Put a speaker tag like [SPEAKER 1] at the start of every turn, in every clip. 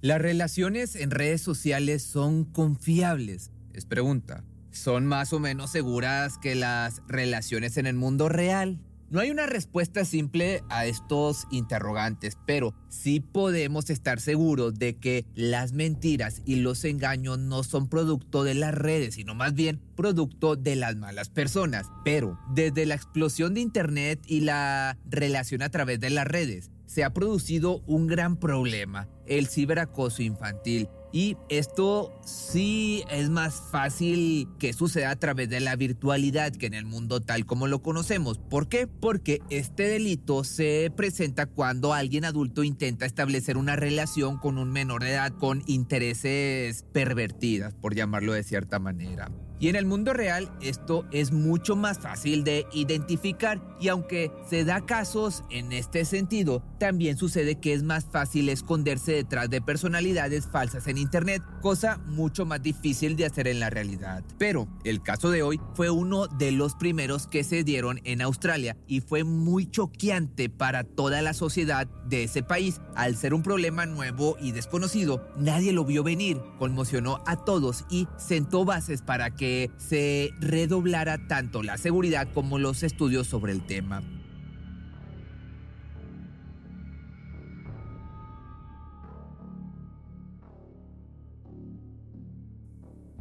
[SPEAKER 1] ¿Las relaciones en redes sociales son confiables? Es pregunta. ¿Son más o menos seguras que las relaciones en el mundo real? No hay una respuesta simple a estos interrogantes, pero sí podemos estar seguros de que las mentiras y los engaños no son producto de las redes, sino más bien producto de las malas personas. Pero desde la explosión de Internet y la relación a través de las redes, se ha producido un gran problema, el ciberacoso infantil. Y esto sí es más fácil que suceda a través de la virtualidad que en el mundo tal como lo conocemos. ¿Por qué? Porque este delito se presenta cuando alguien adulto intenta establecer una relación con un menor de edad con intereses pervertidas, por llamarlo de cierta manera. Y en el mundo real esto es mucho más fácil de identificar y aunque se da casos en este sentido, también sucede que es más fácil esconderse detrás de personalidades falsas en Internet, cosa mucho más difícil de hacer en la realidad. Pero el caso de hoy fue uno de los primeros que se dieron en Australia y fue muy choqueante para toda la sociedad de ese país. Al ser un problema nuevo y desconocido, nadie lo vio venir, conmocionó a todos y sentó bases para que se redoblara tanto la seguridad como los estudios sobre el tema.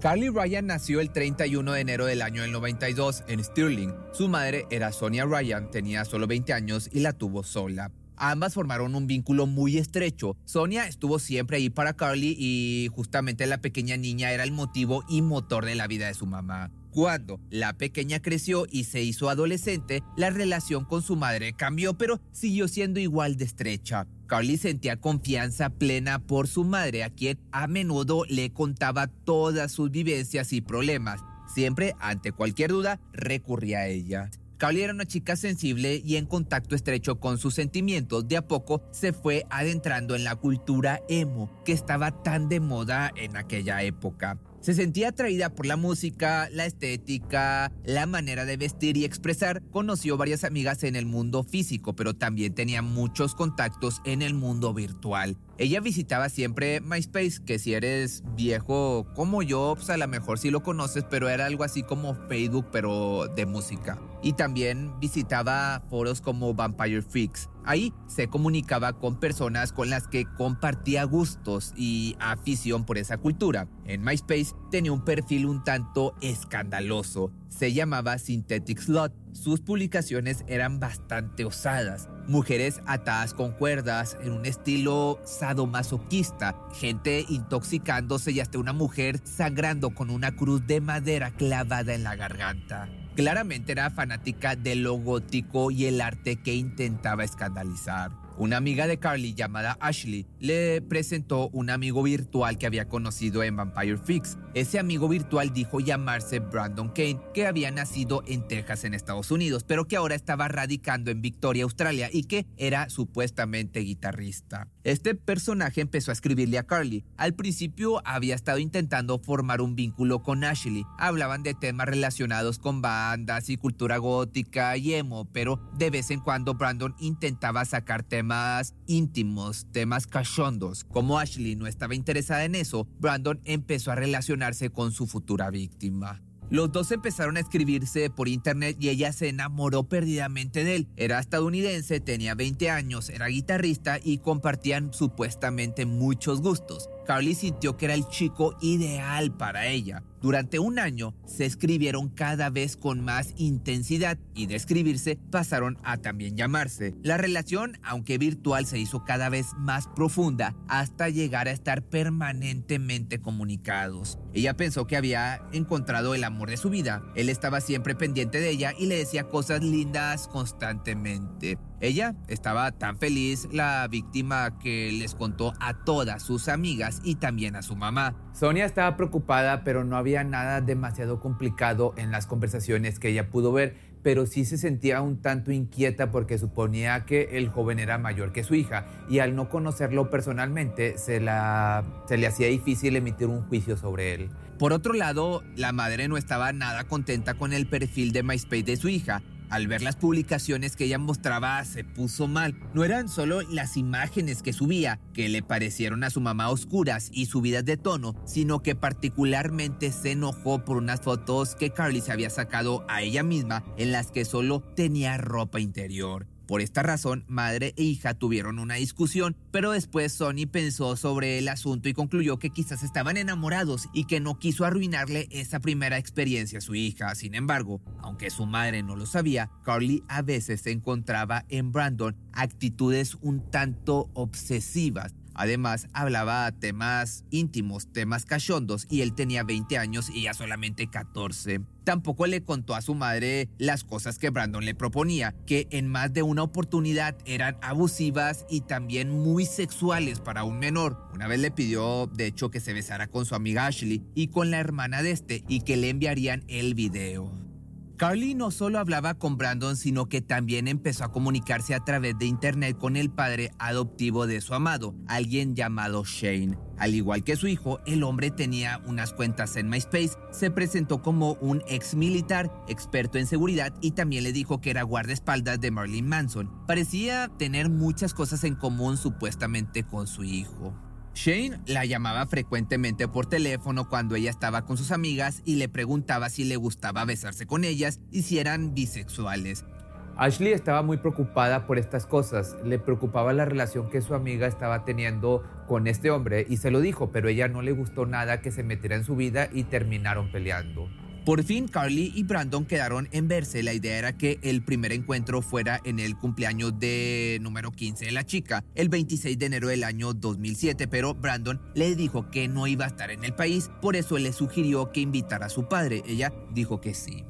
[SPEAKER 1] Carly Ryan nació el 31 de enero del año del 92 en Stirling. Su madre era Sonia Ryan, tenía solo 20 años y la tuvo sola. Ambas formaron un vínculo muy estrecho. Sonia estuvo siempre ahí para Carly y justamente la pequeña niña era el motivo y motor de la vida de su mamá. Cuando la pequeña creció y se hizo adolescente, la relación con su madre cambió, pero siguió siendo igual de estrecha. Carly sentía confianza plena por su madre, a quien a menudo le contaba todas sus vivencias y problemas. Siempre, ante cualquier duda, recurría a ella. Carly era una chica sensible y en contacto estrecho con sus sentimientos. De a poco se fue adentrando en la cultura emo, que estaba tan de moda en aquella época. Se sentía atraída por la música, la estética, la manera de vestir y expresar. Conoció varias amigas en el mundo físico, pero también tenía muchos contactos en el mundo virtual. Ella visitaba siempre MySpace, que si eres viejo como yo, pues a lo mejor sí lo conoces, pero era algo así como Facebook, pero de música. Y también visitaba foros como Vampire Freaks. Ahí se comunicaba con personas con las que compartía gustos y afición por esa cultura. En MySpace tenía un perfil un tanto escandaloso. Se llamaba Synthetic Slot. Sus publicaciones eran bastante osadas mujeres atadas con cuerdas en un estilo sadomasoquista, gente intoxicándose y hasta una mujer sangrando con una cruz de madera clavada en la garganta. Claramente era fanática de lo gótico y el arte que intentaba escandalizar. Una amiga de Carly llamada Ashley le presentó un amigo virtual que había conocido en Vampire Fix. Ese amigo virtual dijo llamarse Brandon Kane, que había nacido en Texas en Estados Unidos, pero que ahora estaba radicando en Victoria, Australia y que era supuestamente guitarrista. Este personaje empezó a escribirle a Carly. Al principio había estado intentando formar un vínculo con Ashley. Hablaban de temas relacionados con bandas y cultura gótica y emo, pero de vez en cuando Brandon intentaba sacar temas más íntimos, temas cachondos. Como Ashley no estaba interesada en eso, Brandon empezó a relacionarse con su futura víctima. Los dos empezaron a escribirse por internet y ella se enamoró perdidamente de él. Era estadounidense, tenía 20 años, era guitarrista y compartían supuestamente muchos gustos. Carly sintió que era el chico ideal para ella. Durante un año se escribieron cada vez con más intensidad y de escribirse pasaron a también llamarse. La relación, aunque virtual, se hizo cada vez más profunda hasta llegar a estar permanentemente comunicados. Ella pensó que había encontrado el amor de su vida. Él estaba siempre pendiente de ella y le decía cosas lindas constantemente. Ella estaba tan feliz, la víctima que les contó a todas sus amigas y también a su mamá.
[SPEAKER 2] Sonia estaba preocupada, pero no había nada demasiado complicado en las conversaciones que ella pudo ver, pero sí se sentía un tanto inquieta porque suponía que el joven era mayor que su hija y al no conocerlo personalmente se, la, se le hacía difícil emitir un juicio sobre él.
[SPEAKER 1] Por otro lado, la madre no estaba nada contenta con el perfil de MySpace de su hija al ver las publicaciones que ella mostraba, se puso mal. No eran solo las imágenes que subía, que le parecieron a su mamá oscuras y subidas de tono, sino que particularmente se enojó por unas fotos que Carly se había sacado a ella misma en las que solo tenía ropa interior. Por esta razón, madre e hija tuvieron una discusión, pero después Sony pensó sobre el asunto y concluyó que quizás estaban enamorados y que no quiso arruinarle esa primera experiencia a su hija. Sin embargo, aunque su madre no lo sabía, Carly a veces encontraba en Brandon actitudes un tanto obsesivas Además, hablaba temas íntimos, temas cachondos, y él tenía 20 años y ella solamente 14. Tampoco le contó a su madre las cosas que Brandon le proponía, que en más de una oportunidad eran abusivas y también muy sexuales para un menor. Una vez le pidió, de hecho, que se besara con su amiga Ashley y con la hermana de este y que le enviarían el video. Carly no solo hablaba con Brandon, sino que también empezó a comunicarse a través de internet con el padre adoptivo de su amado, alguien llamado Shane. Al igual que su hijo, el hombre tenía unas cuentas en MySpace, se presentó como un ex militar, experto en seguridad y también le dijo que era guardaespaldas de Marilyn Manson. Parecía tener muchas cosas en común supuestamente con su hijo. Shane la llamaba frecuentemente por teléfono cuando ella estaba con sus amigas y le preguntaba si le gustaba besarse con ellas y si eran bisexuales.
[SPEAKER 2] Ashley estaba muy preocupada por estas cosas, le preocupaba la relación que su amiga estaba teniendo con este hombre y se lo dijo, pero ella no le gustó nada que se metiera en su vida y terminaron peleando.
[SPEAKER 1] Por fin, Carly y Brandon quedaron en verse. La idea era que el primer encuentro fuera en el cumpleaños de número 15 de la chica, el 26 de enero del año 2007, pero Brandon le dijo que no iba a estar en el país, por eso le sugirió que invitara a su padre. Ella dijo que sí.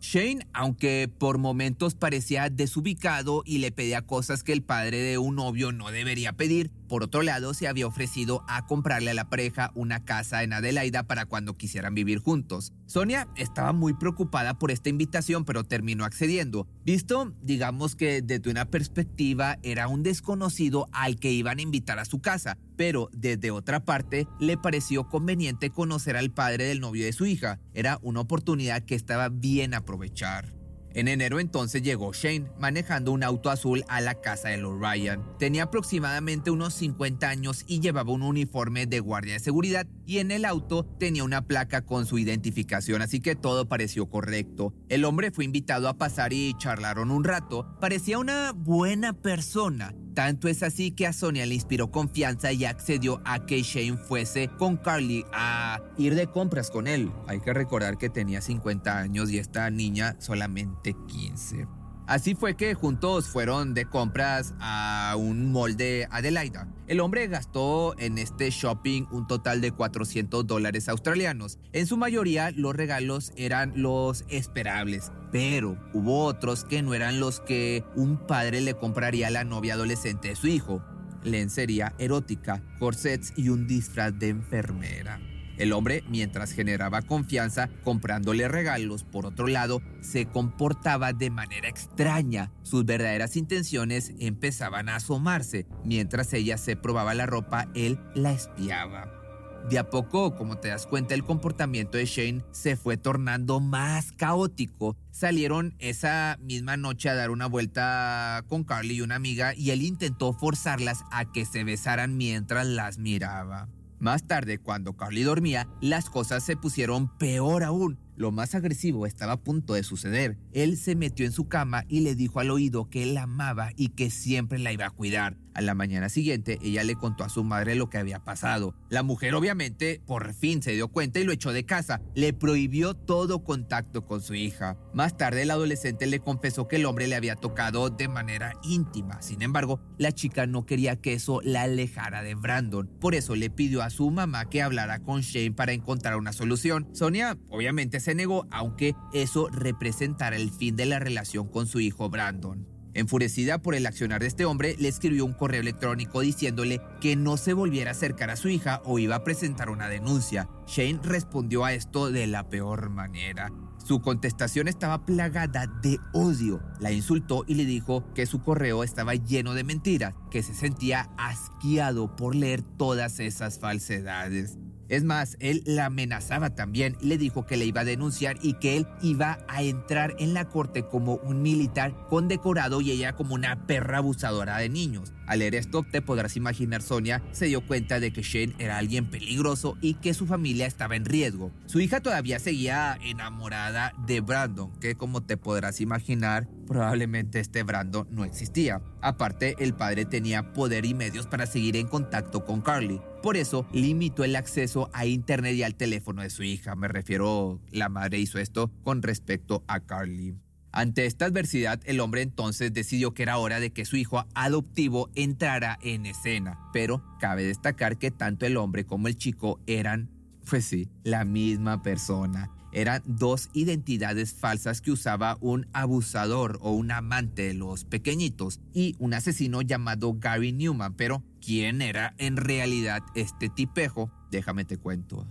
[SPEAKER 1] Shane, aunque por momentos parecía desubicado y le pedía cosas que el padre de un novio no debería pedir, por otro lado se había ofrecido a comprarle a la pareja una casa en Adelaida para cuando quisieran vivir juntos. Sonia estaba muy preocupada por esta invitación, pero terminó accediendo. Visto, digamos que desde una perspectiva era un desconocido al que iban a invitar a su casa, pero desde otra parte le pareció conveniente conocer al padre del novio de su hija. Era una oportunidad que estaba bien aprovechar. En enero entonces llegó Shane manejando un auto azul a la casa de los Ryan. Tenía aproximadamente unos 50 años y llevaba un uniforme de guardia de seguridad y en el auto tenía una placa con su identificación, así que todo pareció correcto. El hombre fue invitado a pasar y charlaron un rato. Parecía una buena persona. Tanto es así que a Sonia le inspiró confianza y accedió a que Shane fuese con Carly a ir de compras con él. Hay que recordar que tenía 50 años y esta niña solamente 15. Así fue que juntos fueron de compras a un mall de Adelaida. El hombre gastó en este shopping un total de 400 dólares australianos. En su mayoría los regalos eran los esperables, pero hubo otros que no eran los que un padre le compraría a la novia adolescente de su hijo. Lencería erótica, corsets y un disfraz de enfermera. El hombre, mientras generaba confianza comprándole regalos, por otro lado, se comportaba de manera extraña. Sus verdaderas intenciones empezaban a asomarse. Mientras ella se probaba la ropa, él la espiaba. De a poco, como te das cuenta, el comportamiento de Shane se fue tornando más caótico. Salieron esa misma noche a dar una vuelta con Carly y una amiga y él intentó forzarlas a que se besaran mientras las miraba. Más tarde, cuando Carly dormía, las cosas se pusieron peor aún. Lo más agresivo estaba a punto de suceder. Él se metió en su cama y le dijo al oído que él la amaba y que siempre la iba a cuidar. A la mañana siguiente, ella le contó a su madre lo que había pasado. La mujer obviamente por fin se dio cuenta y lo echó de casa. Le prohibió todo contacto con su hija. Más tarde, el adolescente le confesó que el hombre le había tocado de manera íntima. Sin embargo, la chica no quería que eso la alejara de Brandon. Por eso le pidió a su mamá que hablara con Shane para encontrar una solución. Sonia obviamente se negó, aunque eso representara el fin de la relación con su hijo Brandon. Enfurecida por el accionar de este hombre, le escribió un correo electrónico diciéndole que no se volviera a acercar a su hija o iba a presentar una denuncia. Shane respondió a esto de la peor manera. Su contestación estaba plagada de odio. La insultó y le dijo que su correo estaba lleno de mentiras, que se sentía asqueado por leer todas esas falsedades. Es más, él la amenazaba también le dijo que le iba a denunciar y que él iba a entrar en la corte como un militar condecorado y ella como una perra abusadora de niños. Al leer esto, te podrás imaginar, Sonia se dio cuenta de que Shane era alguien peligroso y que su familia estaba en riesgo. Su hija todavía seguía enamorada de Brandon, que como te podrás imaginar, probablemente este Brandon no existía. Aparte, el padre tenía poder y medios para seguir en contacto con Carly. Por eso limitó el acceso a internet y al teléfono de su hija. Me refiero, la madre hizo esto con respecto a Carly. Ante esta adversidad, el hombre entonces decidió que era hora de que su hijo adoptivo entrara en escena. Pero cabe destacar que tanto el hombre como el chico eran, pues sí, la misma persona. Eran dos identidades falsas que usaba un abusador o un amante de los pequeñitos y un asesino llamado Gary Newman. Pero, ¿quién era en realidad este tipejo? Déjame te cuento.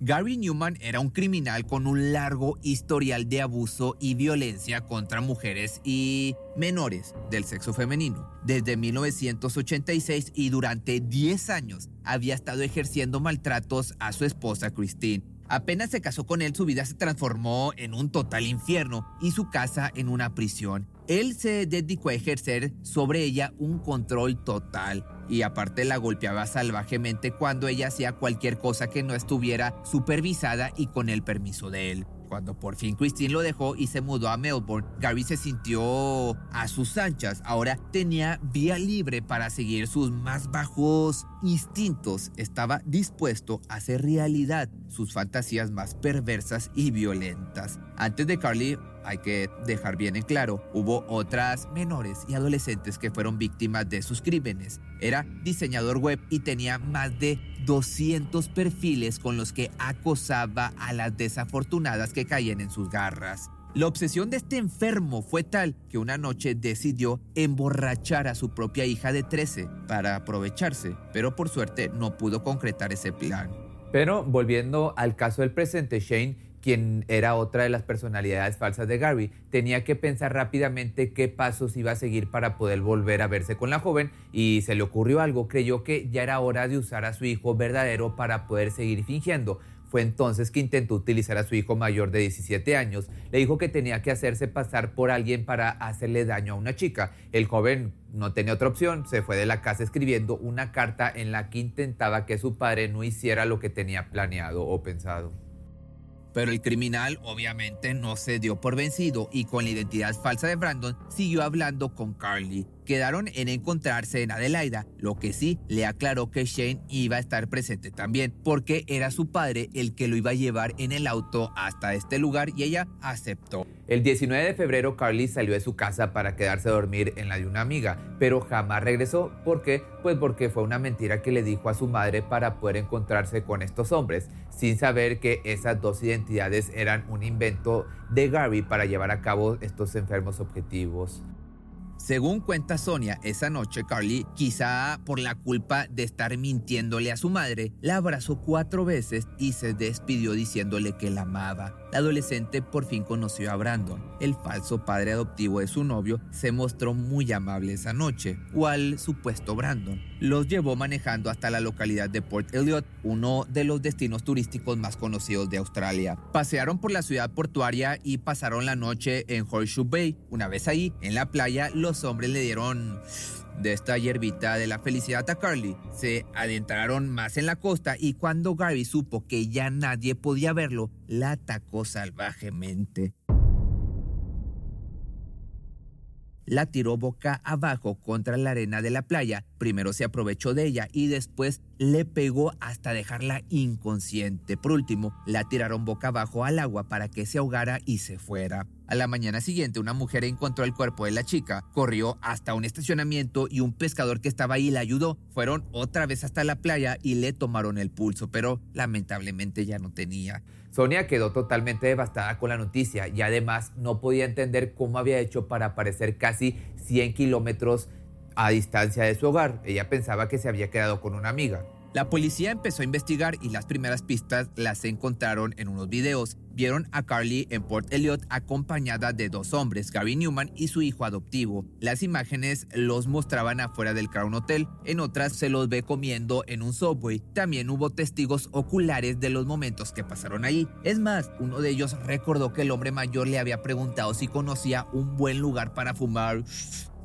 [SPEAKER 1] Gary Newman era un criminal con un largo historial de abuso y violencia contra mujeres y menores del sexo femenino. Desde 1986 y durante 10 años había estado ejerciendo maltratos a su esposa Christine. Apenas se casó con él, su vida se transformó en un total infierno y su casa en una prisión. Él se dedicó a ejercer sobre ella un control total y aparte la golpeaba salvajemente cuando ella hacía cualquier cosa que no estuviera supervisada y con el permiso de él. Cuando por fin Christine lo dejó y se mudó a Melbourne, Gary se sintió a sus anchas. Ahora tenía vía libre para seguir sus más bajos instintos. Estaba dispuesto a hacer realidad sus fantasías más perversas y violentas. Antes de Carly hay que dejar bien en claro, hubo otras menores y adolescentes que fueron víctimas de sus crímenes. Era diseñador web y tenía más de 200 perfiles con los que acosaba a las desafortunadas que caían en sus garras. La obsesión de este enfermo fue tal que una noche decidió emborrachar a su propia hija de 13 para aprovecharse, pero por suerte no pudo concretar ese plan.
[SPEAKER 2] Pero volviendo al caso del presente, Shane quien era otra de las personalidades falsas de Gary, tenía que pensar rápidamente qué pasos iba a seguir para poder volver a verse con la joven y se le ocurrió algo, creyó que ya era hora de usar a su hijo verdadero para poder seguir fingiendo. Fue entonces que intentó utilizar a su hijo mayor de 17 años. Le dijo que tenía que hacerse pasar por alguien para hacerle daño a una chica. El joven no tenía otra opción, se fue de la casa escribiendo una carta en la que intentaba que su padre no hiciera lo que tenía planeado o pensado.
[SPEAKER 1] Pero el criminal obviamente no se dio por vencido y con la identidad falsa de Brandon siguió hablando con Carly quedaron en encontrarse en Adelaida, lo que sí le aclaró que Shane iba a estar presente también, porque era su padre el que lo iba a llevar en el auto hasta este lugar y ella aceptó.
[SPEAKER 2] El 19 de febrero Carly salió de su casa para quedarse a dormir en la de una amiga, pero jamás regresó. ¿Por qué? Pues porque fue una mentira que le dijo a su madre para poder encontrarse con estos hombres, sin saber que esas dos identidades eran un invento de Gary para llevar a cabo estos enfermos objetivos.
[SPEAKER 1] Según cuenta Sonia, esa noche Carly, quizá por la culpa de estar mintiéndole a su madre, la abrazó cuatro veces y se despidió diciéndole que la amaba. La adolescente por fin conoció a Brandon. El falso padre adoptivo de su novio se mostró muy amable esa noche, o al supuesto Brandon. los llevó manejando hasta la localidad de Port Elliot, uno de los destinos turísticos más conocidos de Australia. Pasearon por la ciudad portuaria y pasaron la noche en Horseshoe Bay. Una vez ahí, en la playa, los hombres le dieron de esta hierbita de la felicidad a Carly. Se adentraron más en la costa y cuando Gary supo que ya nadie podía verlo, la atacó salvajemente. La tiró boca abajo contra la arena de la playa. Primero se aprovechó de ella y después le pegó hasta dejarla inconsciente. Por último, la tiraron boca abajo al agua para que se ahogara y se fuera. A la mañana siguiente, una mujer encontró el cuerpo de la chica, corrió hasta un estacionamiento y un pescador que estaba ahí la ayudó. Fueron otra vez hasta la playa y le tomaron el pulso, pero lamentablemente ya no tenía.
[SPEAKER 2] Sonia quedó totalmente devastada con la noticia y además no podía entender cómo había hecho para aparecer casi 100 kilómetros a distancia de su hogar. Ella pensaba que se había quedado con una amiga.
[SPEAKER 1] La policía empezó a investigar y las primeras pistas las encontraron en unos videos. Vieron a Carly en Port Elliot acompañada de dos hombres, Gary Newman y su hijo adoptivo. Las imágenes los mostraban afuera del Crown Hotel, en otras se los ve comiendo en un subway. También hubo testigos oculares de los momentos que pasaron ahí. Es más, uno de ellos recordó que el hombre mayor le había preguntado si conocía un buen lugar para fumar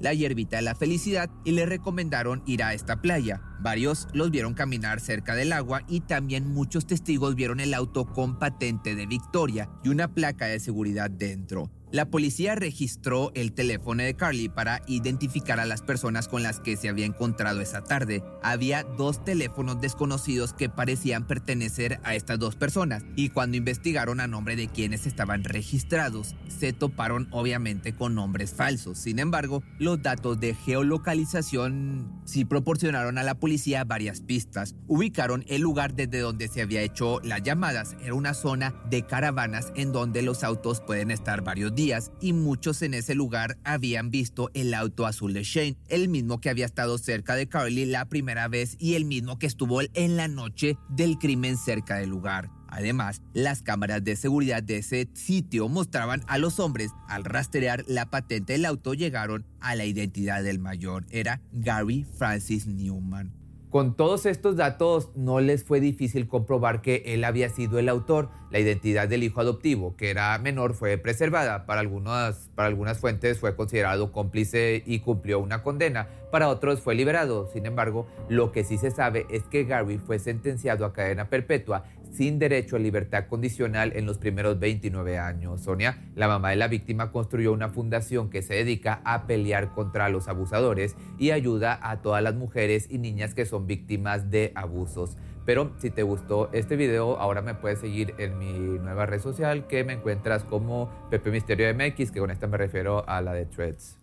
[SPEAKER 1] la hierbita de la felicidad y le recomendaron ir a esta playa. Varios los vieron caminar cerca del agua y también muchos testigos vieron el auto con patente de Victoria y una placa de seguridad dentro. La policía registró el teléfono de Carly para identificar a las personas con las que se había encontrado esa tarde. Había dos teléfonos desconocidos que parecían pertenecer a estas dos personas y cuando investigaron a nombre de quienes estaban registrados, se toparon obviamente con nombres falsos. Sin embargo, los datos de geolocalización sí proporcionaron a la policía varias pistas. Ubicaron el lugar desde donde se había hecho las llamadas. Era una zona de caravanas en donde los autos pueden estar varios y muchos en ese lugar habían visto el auto azul de Shane, el mismo que había estado cerca de Carly la primera vez y el mismo que estuvo en la noche del crimen cerca del lugar. Además, las cámaras de seguridad de ese sitio mostraban a los hombres al rastrear la patente del auto llegaron a la identidad del mayor. Era Gary Francis Newman.
[SPEAKER 2] Con todos estos datos no les fue difícil comprobar que él había sido el autor. La identidad del hijo adoptivo, que era menor, fue preservada. Para algunas, para algunas fuentes fue considerado cómplice y cumplió una condena. Para otros fue liberado. Sin embargo, lo que sí se sabe es que Gary fue sentenciado a cadena perpetua sin derecho a libertad condicional en los primeros 29 años. Sonia, la mamá de la víctima, construyó una fundación que se dedica a pelear contra los abusadores y ayuda a todas las mujeres y niñas que son víctimas de abusos. Pero si te gustó este video, ahora me puedes seguir en mi nueva red social que me encuentras como Pepe Misterio MX, que con esta me refiero a la de Threads.